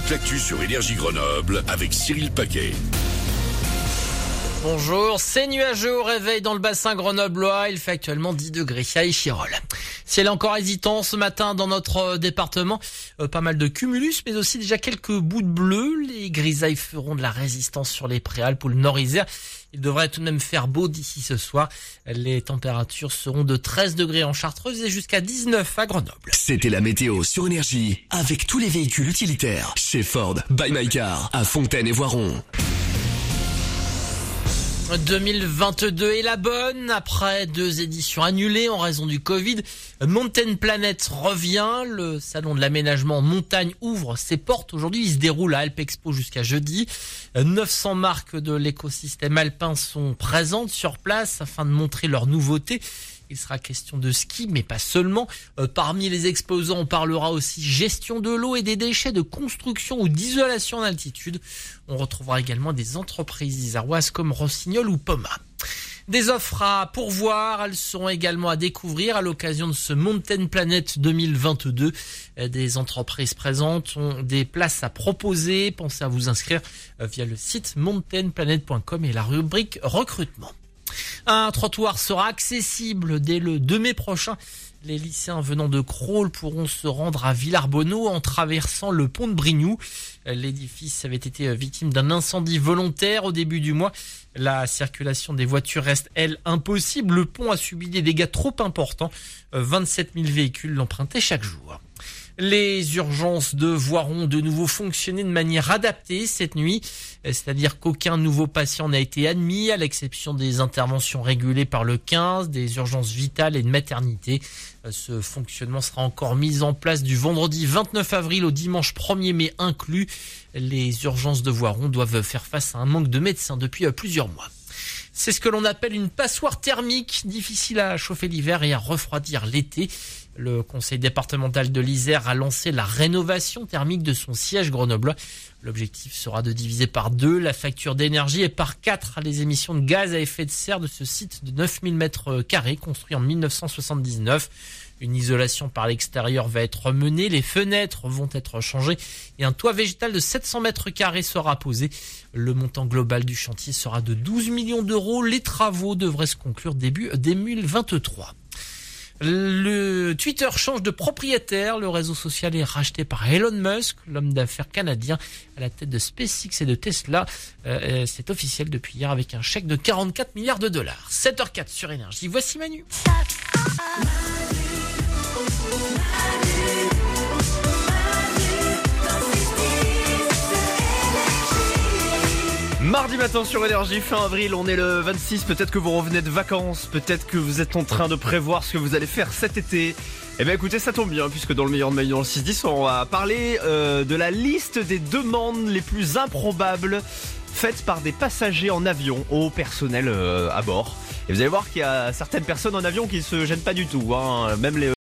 toute l'actu sur Énergie Grenoble avec Cyril Paquet. Bonjour, c'est nuageux au réveil dans le bassin grenoblois. Il fait actuellement 10 degrés à Échirol. Ciel encore hésitant ce matin dans notre euh, département. Euh, pas mal de cumulus, mais aussi déjà quelques bouts de bleu. Les grisailles feront de la résistance sur les préalpes ou le nord-isère. Il devrait tout de même faire beau d'ici ce soir. Les températures seront de 13 degrés en Chartreuse et jusqu'à 19 à Grenoble. C'était la météo sur Énergie avec tous les véhicules utilitaires chez Ford, by My Car, à Fontaine et Voiron. 2022 est la bonne. Après deux éditions annulées en raison du Covid, Mountain Planet revient. Le salon de l'aménagement montagne ouvre ses portes. Aujourd'hui, il se déroule à Alpe Expo jusqu'à jeudi. 900 marques de l'écosystème alpin sont présentes sur place afin de montrer leurs nouveautés. Il sera question de ski, mais pas seulement. Euh, parmi les exposants, on parlera aussi gestion de l'eau et des déchets de construction ou d'isolation en altitude. On retrouvera également des entreprises iséroises comme Rossignol ou Poma. Des offres à pourvoir, elles seront également à découvrir à l'occasion de ce Mountain Planet 2022. Euh, des entreprises présentes ont des places à proposer. Pensez à vous inscrire euh, via le site mountainplanet.com et la rubrique recrutement. Un trottoir sera accessible dès le 2 mai prochain. Les lycéens venant de Crawl pourront se rendre à Villarbonneau en traversant le pont de Brignoux. L'édifice avait été victime d'un incendie volontaire au début du mois. La circulation des voitures reste, elle, impossible. Le pont a subi des dégâts trop importants. 27 000 véhicules l'empruntaient chaque jour. Les urgences de Voiron de nouveau fonctionner de manière adaptée cette nuit, c'est-à-dire qu'aucun nouveau patient n'a été admis, à l'exception des interventions régulées par le 15, des urgences vitales et de maternité. Ce fonctionnement sera encore mis en place du vendredi 29 avril au dimanche 1er mai inclus. Les urgences de Voiron doivent faire face à un manque de médecins depuis plusieurs mois. C'est ce que l'on appelle une passoire thermique, difficile à chauffer l'hiver et à refroidir l'été. Le conseil départemental de l'Isère a lancé la rénovation thermique de son siège Grenoble. L'objectif sera de diviser par deux la facture d'énergie et par quatre les émissions de gaz à effet de serre de ce site de 9000 mètres carrés construit en 1979. Une isolation par l'extérieur va être menée, les fenêtres vont être changées et un toit végétal de 700 mètres carrés sera posé. Le montant global du chantier sera de 12 millions d'euros. Les travaux devraient se conclure début 2023. Le Twitter change de propriétaire. Le réseau social est racheté par Elon Musk, l'homme d'affaires canadien à la tête de SpaceX et de Tesla. Euh, euh C'est officiel depuis hier avec un chèque de 44 milliards de dollars. 7h04 sur Énergie. Voici Manu. Mardi matin sur Énergie, fin avril, on est le 26, peut-être que vous revenez de vacances, peut-être que vous êtes en train de prévoir ce que vous allez faire cet été. Eh bien écoutez, ça tombe bien, puisque dans le meilleur de Maillon, le 6-10, on va parler euh, de la liste des demandes les plus improbables faites par des passagers en avion au personnel euh, à bord. Et vous allez voir qu'il y a certaines personnes en avion qui se gênent pas du tout, hein, même les